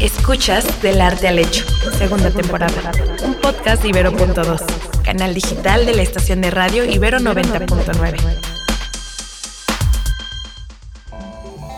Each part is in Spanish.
Escuchas Del Arte al Hecho, segunda temporada. Un podcast de Ibero.2, canal digital de la estación de radio Ibero 90.9.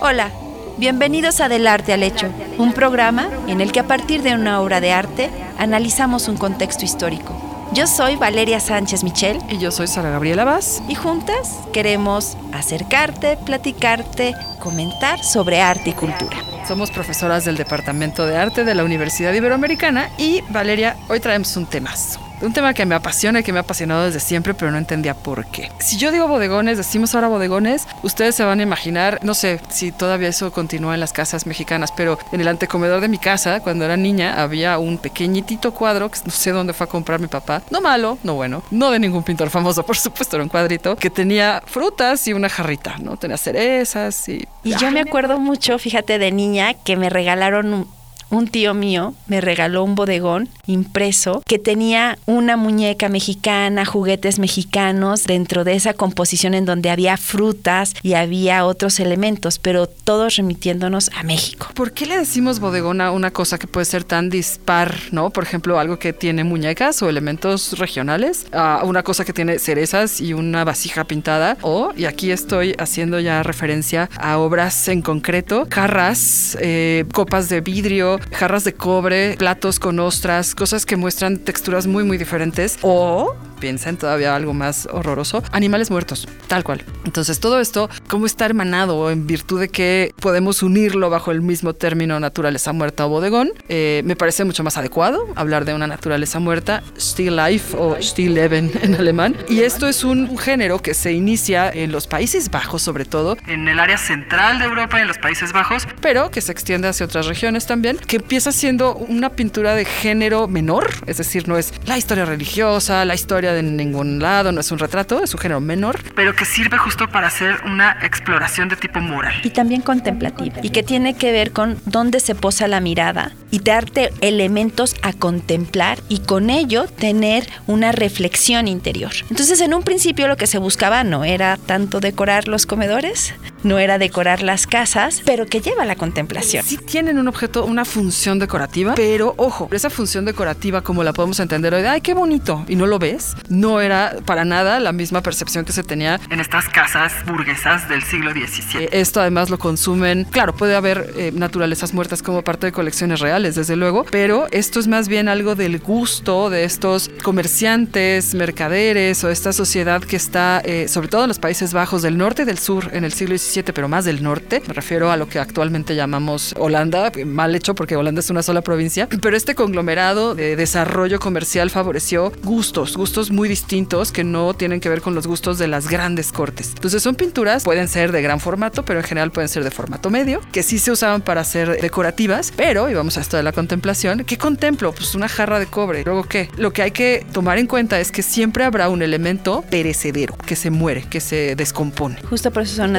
Hola, bienvenidos a Del Arte al Hecho, un programa en el que a partir de una obra de arte analizamos un contexto histórico. Yo soy Valeria Sánchez Michel Y yo soy Sara Gabriela Vaz. y juntas queremos acercarte, platicarte, comentar sobre arte y cultura. Somos profesoras del Departamento de Arte de la Universidad Iberoamericana y Valeria, hoy traemos un temazo. Un tema que me apasiona y que me ha apasionado desde siempre, pero no entendía por qué. Si yo digo bodegones, decimos ahora bodegones, ustedes se van a imaginar, no sé si todavía eso continúa en las casas mexicanas, pero en el antecomedor de mi casa, cuando era niña, había un pequeñitito cuadro, que no sé dónde fue a comprar mi papá. No malo, no bueno, no de ningún pintor famoso, por supuesto, era un cuadrito, que tenía frutas y una jarrita, ¿no? Tenía cerezas y... Y yo me acuerdo mucho, fíjate, de niña que me regalaron un, un tío mío, me regaló un bodegón impreso que tenía una muñeca mexicana, juguetes mexicanos dentro de esa composición en donde había frutas y había otros elementos, pero todos remitiéndonos a México. ¿Por qué le decimos bodegón a una cosa que puede ser tan dispar, no? Por ejemplo, algo que tiene muñecas o elementos regionales, a una cosa que tiene cerezas y una vasija pintada, o, y aquí estoy haciendo ya referencia a obras en concreto, jarras, eh, copas de vidrio, jarras de cobre, platos con ostras, cosas que muestran texturas muy, muy diferentes, o piensa en todavía algo más horroroso, animales muertos, tal cual. Entonces todo esto, ¿cómo está hermanado en virtud de que podemos unirlo bajo el mismo término naturaleza muerta o bodegón? Eh, me parece mucho más adecuado hablar de una naturaleza muerta, Still Life o Stillleben en alemán. Y esto es un género que se inicia en los Países Bajos sobre todo, en el área central de Europa y en los Países Bajos, pero que se extiende hacia otras regiones también, que empieza siendo una pintura de género menor, es decir, no es la historia religiosa, la historia de ningún lado, no es un retrato, es un género menor, pero que sirve justo para hacer una exploración de tipo moral. y también contemplativa y que tiene que ver con dónde se posa la mirada y darte elementos a contemplar y con ello tener una reflexión interior. Entonces en un principio lo que se buscaba no era tanto decorar los comedores, no era decorar las casas, pero que lleva la contemplación. Sí tienen un objeto, una función decorativa, pero ojo, esa función decorativa como la podemos entender hoy, de, ay, qué bonito, y no lo ves, no era para nada la misma percepción que se tenía en estas casas burguesas del siglo XVII. Eh, Esto además lo consumen, claro, puede haber eh, naturalezas muertas como parte de colecciones reales, desde luego, pero esto es más bien algo del gusto de estos comerciantes, mercaderes o esta sociedad que está, eh, sobre todo en los Países Bajos del norte y del sur en el siglo XVII, pero más del norte. Me refiero a lo que actualmente llamamos Holanda, mal hecho porque Holanda es una sola provincia, pero este conglomerado de desarrollo comercial favoreció gustos, gustos muy distintos que no tienen que ver con los gustos de las grandes cortes. Entonces son pinturas, pueden ser de gran formato, pero en general pueden ser de formato medio, que sí se usaban para ser decorativas, pero, y vamos a esto de la contemplación, ¿qué contemplo? Pues una jarra de cobre. Luego, ¿qué? Lo que hay que tomar en cuenta es que siempre habrá un elemento perecedero, que se muere, que se descompone. Justo por eso son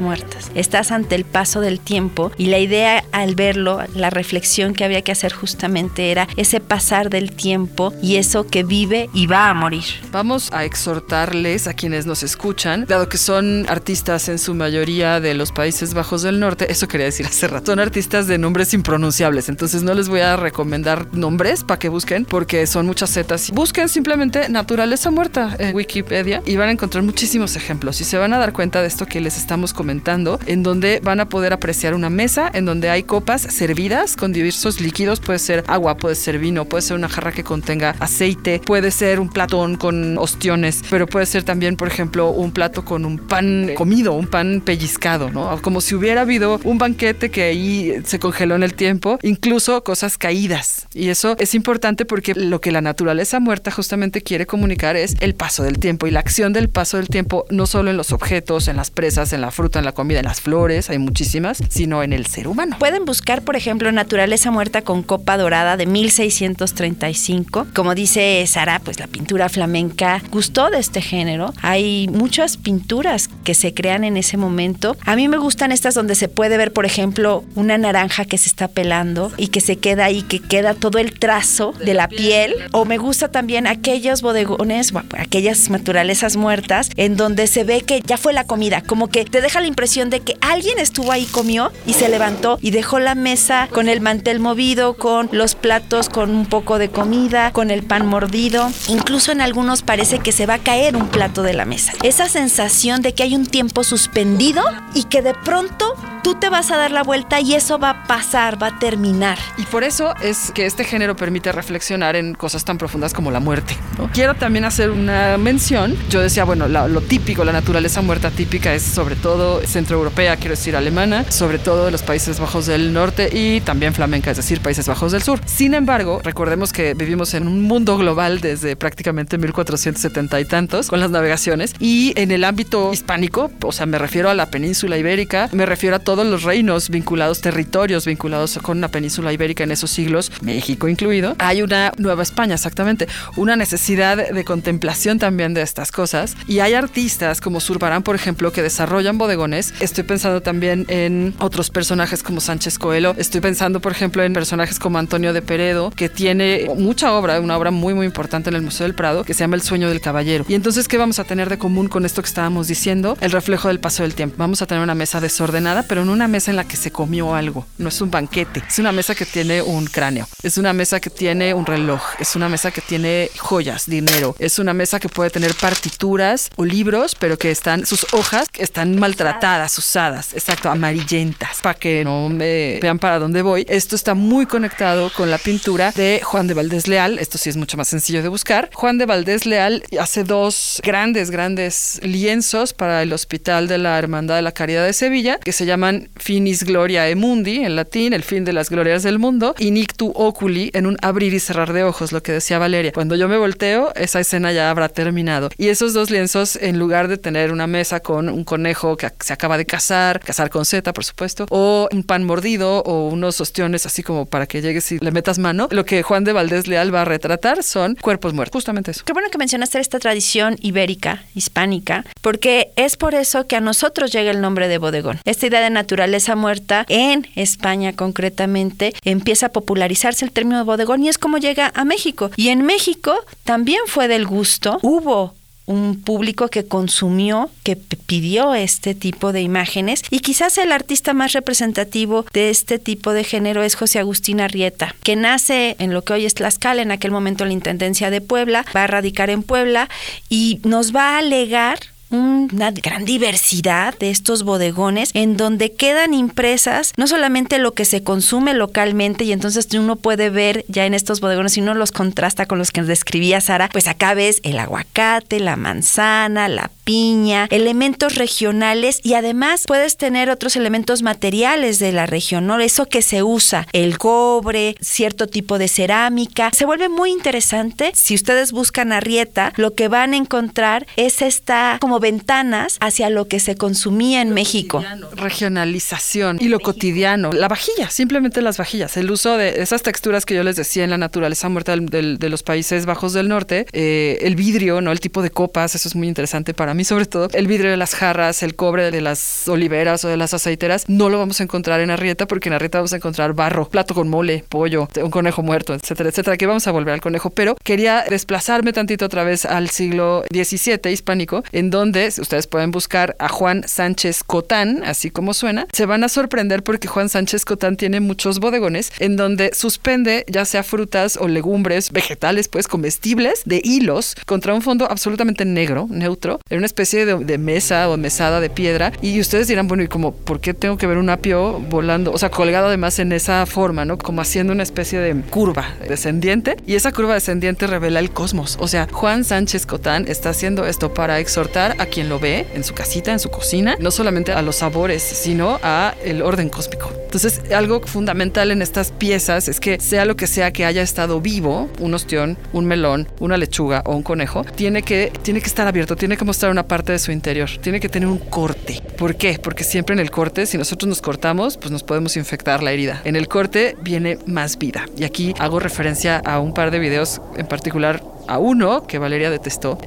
muertas. Estás ante el paso del tiempo y la idea al verlo, la reflexión que había que hacer justamente era ese pasar del tiempo y eso que vive y va a morir. Vamos a exhortarles a quienes nos escuchan, dado que son artistas en su mayoría de los Países Bajos del Norte, eso quería decir hace rato, son artistas de nombres impronunciables, entonces no les voy a recomendar nombres para que busquen, porque son muchas zetas. Busquen simplemente naturaleza muerta en Wikipedia y van a encontrar muchísimos ejemplos y se van a dar cuenta de esto que les estamos comentando, en donde van a poder apreciar una mesa en donde hay copas servidas con diversos líquidos, puede ser agua, puede ser vino, puede ser una jarra que contenga aceite, puede ser un platón con ostiones, pero puede ser también, por ejemplo, un plato con un pan comido, un pan pellizcado, ¿no? Como si hubiera habido un banquete que ahí se congeló en el tiempo, incluso cosas caídas. Y eso es importante porque lo que la naturaleza muerta justamente quiere comunicar es el paso del tiempo y la acción del paso del tiempo, no solo en los objetos, en las presas, en la fruta, en la comida, en las flores, hay muchísimas, sino en el ser humano. Pueden buscar, por ejemplo, Naturaleza Muerta con Copa Dorada de 1635. Como dice Sara, pues la pintura flamenca gustó de este género. Hay muchas pinturas que se crean en ese momento. A mí me gustan estas donde se puede ver, por ejemplo, una naranja que se está pelando y que se queda ahí, que queda todo el trazo de la piel. O me gusta también aquellos bodegones, aquellas naturalezas muertas, en donde se ve que ya fue la comida, como que te deja la impresión de que alguien estuvo ahí, comió y se levantó y dejó la mesa con el mantel movido, con los platos, con un poco de comida, con el pan mordido. Incluso en algunos parece que se va a caer un plato de la mesa. Esa sensación de que hay un tiempo suspendido y que de pronto tú te vas a dar la vuelta y eso va a pasar, va a terminar. Y por eso es que este género permite reflexionar en cosas tan profundas como la muerte. Quiero también hacer una mención. Yo decía, bueno, lo típico, la naturaleza muerta típica es sobre todo centroeuropea, quiero decir alemana, sobre todo de los Países Bajos del Norte y también flamenca, es decir, Países Bajos del Sur. Sin embargo, recordemos que vivimos en un mundo global desde prácticamente 1470 y tantos con las navegaciones y en el ámbito hispánico, o sea, me refiero a la península ibérica, me refiero a todo todos los reinos vinculados, territorios vinculados con la península ibérica en esos siglos, México incluido, hay una Nueva España, exactamente, una necesidad de contemplación también de estas cosas. Y hay artistas como Zurbarán, por ejemplo, que desarrollan bodegones. Estoy pensando también en otros personajes como Sánchez Coelho. Estoy pensando, por ejemplo, en personajes como Antonio de Peredo, que tiene mucha obra, una obra muy, muy importante en el Museo del Prado, que se llama El sueño del caballero. Y entonces, ¿qué vamos a tener de común con esto que estábamos diciendo? El reflejo del paso del tiempo. Vamos a tener una mesa desordenada, pero en una mesa en la que se comió algo. No es un banquete. Es una mesa que tiene un cráneo. Es una mesa que tiene un reloj. Es una mesa que tiene joyas, dinero. Es una mesa que puede tener partituras o libros, pero que están, sus hojas están maltratadas, usadas, exacto, amarillentas, para que no me vean para dónde voy. Esto está muy conectado con la pintura de Juan de Valdés Leal. Esto sí es mucho más sencillo de buscar. Juan de Valdés Leal hace dos grandes, grandes lienzos para el Hospital de la Hermandad de la Caridad de Sevilla, que se llaman finis gloria mundi en latín, el fin de las glorias del mundo, y nictu oculi en un abrir y cerrar de ojos, lo que decía Valeria. Cuando yo me volteo, esa escena ya habrá terminado. Y esos dos lienzos, en lugar de tener una mesa con un conejo se acaba de casar, casar con Z, por supuesto, o un pan mordido o unos ostiones así como para que llegues y le metas mano, lo que Juan de Valdés Leal va a retratar son cuerpos muertos, justamente eso. Qué bueno que mencionaste esta tradición ibérica, hispánica, porque es por eso que a nosotros llega el nombre de bodegón. Esta idea de naturaleza muerta, en España concretamente, empieza a popularizarse el término bodegón y es como llega a México. Y en México también fue del gusto. Hubo un público que consumió, que pidió este tipo de imágenes. Y quizás el artista más representativo de este tipo de género es José Agustín Arrieta, que nace en lo que hoy es Tlaxcala, en aquel momento la Intendencia de Puebla, va a radicar en Puebla y nos va a legar una gran diversidad de estos bodegones en donde quedan impresas no solamente lo que se consume localmente y entonces uno puede ver ya en estos bodegones, si uno los contrasta con los que describía Sara, pues acá ves el aguacate, la manzana, la piña, elementos regionales y además puedes tener otros elementos materiales de la región, ¿no? Eso que se usa, el cobre, cierto tipo de cerámica. Se vuelve muy interesante. Si ustedes buscan Arrieta, lo que van a encontrar es esta como ventanas hacia lo que se consumía en México. Regionalización y lo cotidiano. La vajilla, simplemente las vajillas. El uso de esas texturas que yo les decía en la naturaleza muerta de los Países Bajos del Norte. Eh, el vidrio, ¿no? El tipo de copas, eso es muy interesante para mí sobre todo. El vidrio de las jarras, el cobre de las oliveras o de las aceiteras, no lo vamos a encontrar en Arrieta porque en Arrieta vamos a encontrar barro, plato con mole, pollo, un conejo muerto, etcétera, etcétera. Que vamos a volver al conejo. Pero quería desplazarme tantito otra vez al siglo XVII hispánico, en donde ustedes pueden buscar a Juan Sánchez Cotán, así como suena, se van a sorprender porque Juan Sánchez Cotán tiene muchos bodegones en donde suspende ya sea frutas o legumbres, vegetales, pues comestibles, de hilos contra un fondo absolutamente negro, neutro, en una especie de, mesa o mesada de piedra. Y ustedes dirán, bueno, ¿y como por qué tengo que ver un apio volando? O sea, colgado además en esa forma, ¿no? Como haciendo una especie de curva descendiente. Y esa curva descendiente revela el cosmos. O sea, Juan Sánchez Cotán está haciendo esto para exhortar a quien lo ve en su casita, en su cocina, no solamente a los sabores, sino a el orden cósmico. Entonces, algo fundamental en estas piezas es que sea lo que sea que haya estado vivo, un ostión, un melón, una lechuga o un conejo, tiene que, tiene que estar abierto, tiene que mostrar una parte de su interior, tiene que tener un corte. ¿Por qué? Porque siempre en el corte, si nosotros nos cortamos, pues nos podemos infectar la herida. En el corte viene más vida. Y aquí hago referencia a un par de videos en particular a uno que Valeria detestó.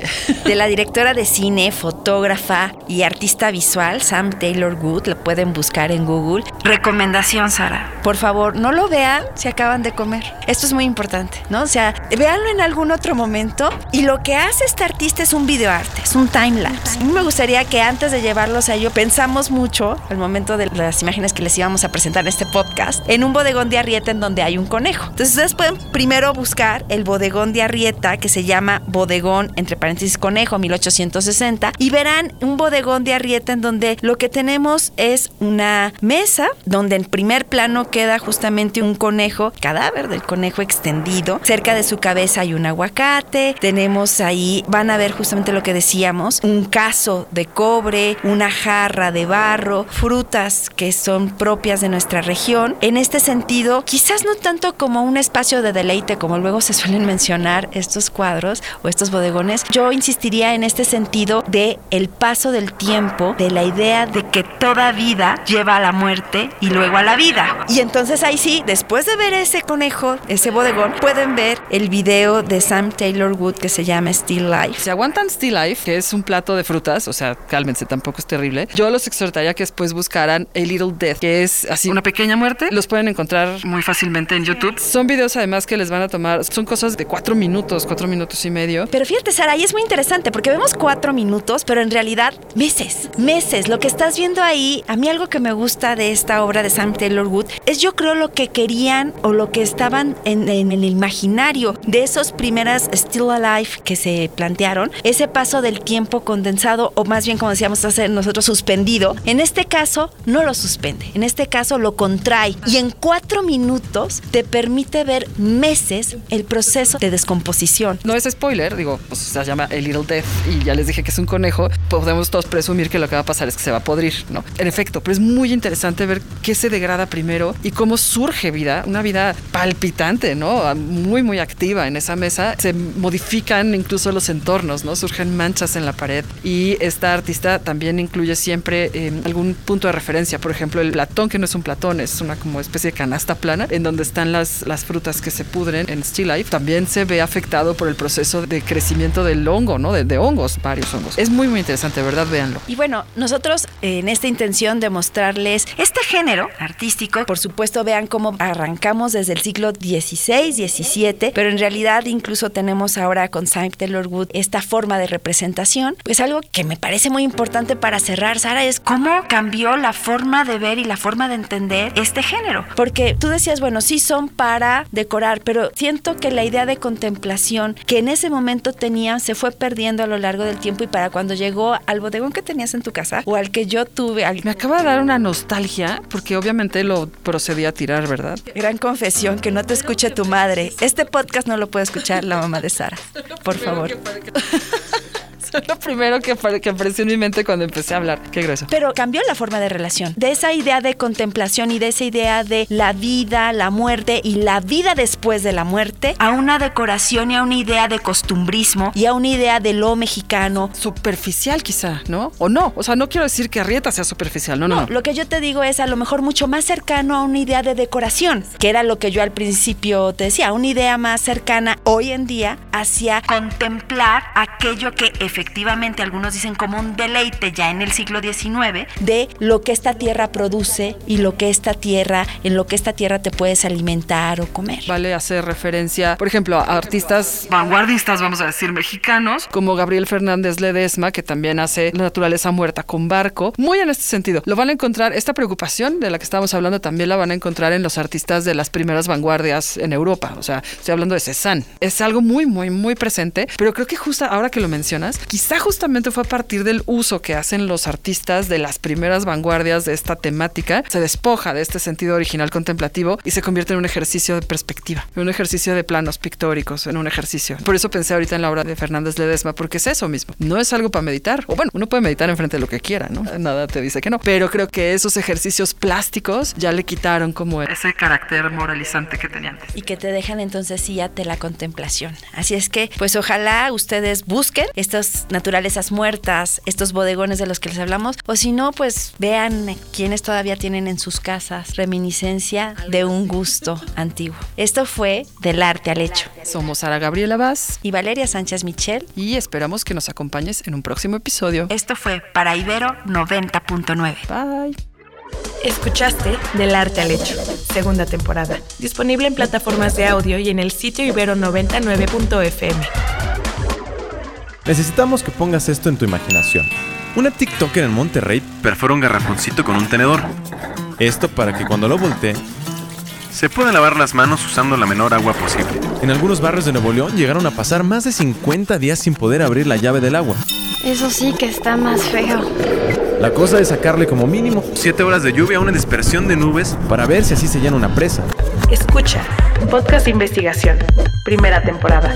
De la directora de cine, fotógrafa y artista visual, Sam Taylor Good, lo pueden buscar en Google. Recomendación, Sara. Por favor, no lo vean si acaban de comer. Esto es muy importante, ¿no? O sea, véanlo en algún otro momento. Y lo que hace este artista es un videoarte, es un time-lapse. A mí me gustaría que antes de llevarlos a ello, pensamos mucho, al momento de las imágenes que les íbamos a presentar en este podcast, en un bodegón de Arrieta en donde hay un conejo. Entonces ustedes pueden primero buscar el bodegón de Arrieta que se llama bodegón, entre paréntesis, conejo 1860, y verán un bodegón de Arrieta en donde lo que tenemos es una mesa donde en primer plano queda justamente un conejo, cadáver del conejo extendido. Cerca de su cabeza hay un aguacate. Tenemos ahí, van a ver justamente lo que decíamos, un caso de cobre, una jarra de barro, frutas que son propias de nuestra región. En este sentido, quizás no tanto como un espacio de deleite, como luego se suelen mencionar estos cuadros o estos bodegones, yo insistiría en este sentido de el paso del tiempo, de la idea de que toda vida lleva a la muerte y luego a la vida. Y entonces ahí sí, después de ver ese conejo, ese bodegón, pueden ver el video de Sam Taylor Wood que se llama Still Life. Si aguantan Still Life, que es un plato de frutas, o sea, cálmense, tampoco es terrible, yo los exhortaría que después buscaran A Little Death, que es así una pequeña muerte. Los pueden encontrar muy fácilmente en YouTube. Son videos además que les van a tomar, son cosas de cuatro minutos, cuatro minutos y medio. Pero fíjate, Sara, ahí es muy interesante porque vemos cuatro minutos, pero en realidad meses, meses. Lo que estás viendo ahí, a mí algo que me gusta de esta obra de Sam Taylor Wood es yo creo lo que querían o lo que estaban en, en el imaginario de esos primeras Still Alive que se plantearon, ese paso del tiempo condensado o más bien como decíamos hace nosotros suspendido, en este caso no lo suspende, en este caso lo contrae y en cuatro minutos te permite ver meses el proceso de descomposición. No es spoiler, digo, pues se llama A Little Death y ya les dije que es un conejo, podemos todos presumir que lo que va a pasar es que se va a podrir, ¿no? En efecto, pero es muy interesante ver qué se degrada primero y cómo surge vida, una vida palpitante, ¿no? Muy, muy activa en esa mesa. Se modifican incluso los entornos, ¿no? Surgen manchas en la pared y esta artista también incluye siempre eh, algún punto de referencia, por ejemplo, el platón, que no es un platón, es una como especie de canasta plana en donde están las, las frutas que se pudren en Still Life, también se ve afectado por el proceso de crecimiento del hongo, ¿no? De, de hongos, varios hongos. Es muy, muy interesante, ¿verdad? Véanlo. Y bueno, nosotros en esta intención de mostrarles este género artístico, por supuesto, vean cómo arrancamos desde el siglo XVI, XVII, pero en realidad incluso tenemos ahora con Sam Taylor Wood esta forma de representación. Pues algo que me parece muy importante para cerrar, Sara, es cómo cambió la forma de ver y la forma de entender este género. Porque tú decías, bueno, sí son para decorar, pero siento que la idea de contemplación que en ese momento tenían se fue perdiendo a lo largo del tiempo y para cuando llegó al bodegón que tenías en tu casa o al que yo tuve. Al... Me acaba de dar una nostalgia porque obviamente lo procedí a tirar, ¿verdad? Gran confesión, que no te escuche tu madre. Este podcast no lo puede escuchar la mamá de Sara. Por favor. lo primero que, que, apareció en mi mente cuando empecé a hablar. Qué grueso. Pero cambió la forma de relación. De esa idea de contemplación y de esa idea de la vida, la muerte y la vida después de la muerte a una decoración y a una idea de costumbrismo y a una idea de lo mexicano. Superficial quizá, ¿no? O no. O sea, no quiero decir que Arrieta sea superficial, no, no, no. Lo que yo te digo es a lo mejor mucho más cercano a una idea de decoración, que era lo que yo al principio te decía, una idea más cercana hoy en día hacia contemplar aquello que efectivamente algunos dicen como un deleite ya en el siglo XIX de lo que esta tierra produce y lo que esta tierra, en lo que esta tierra te puedes alimentar o comer. Vale hacer referencia, por ejemplo, a artistas vanguardistas, vamos a decir, mexicanos, como Gabriel Fernández Ledesma, que también hace La naturaleza muerta con barco. Muy en este sentido. Lo van a encontrar, esta preocupación de la que estábamos hablando también la van a encontrar en los artistas de las primeras vanguardias en Europa. O sea, estoy hablando de Cézanne. Es algo muy, muy, muy presente, pero creo que justo ahora que lo mencionas, quizá justamente fue a partir del uso que hacen los artistas de las primeras vanguardias de esta temática, se despoja de este sentido original contemplativo y se convierte en un ejercicio de perspectiva, en un ejercicio de planos pictóricos, en un ejercicio. Por eso pensé ahorita en la obra de Fernández Ledesma, porque es eso mismo. No es algo para meditar. O bueno, uno puede meditar enfrente de lo que quiera, ¿no? Nada te dice que no. Pero creo que esos ejercicios plásticos ya le quitaron como ese carácter moralizante que tenía antes. Y que te dejan entonces sí ya te la contemplación. Así es que, pues ojalá ustedes busquen estos naturalezas muertas, estos bodegones de los que les hablamos, o si no, pues vean quienes todavía tienen en sus casas reminiscencia de un gusto antiguo. Esto fue Del Arte al Hecho. Somos Sara Gabriela Vaz y Valeria Sánchez Michel y esperamos que nos acompañes en un próximo episodio. Esto fue para Ibero 90.9. Bye. Escuchaste Del Arte al Hecho, segunda temporada, disponible en plataformas de audio y en el sitio ibero99.fm. Necesitamos que pongas esto en tu imaginación. Una TikToker en Monterrey perfora un garrafoncito con un tenedor. Esto para que cuando lo voltee, se puedan lavar las manos usando la menor agua posible. En algunos barrios de Nuevo León llegaron a pasar más de 50 días sin poder abrir la llave del agua. Eso sí que está más feo. La cosa es sacarle como mínimo 7 horas de lluvia a una dispersión de nubes para ver si así se llena una presa. Escucha, podcast de investigación, primera temporada.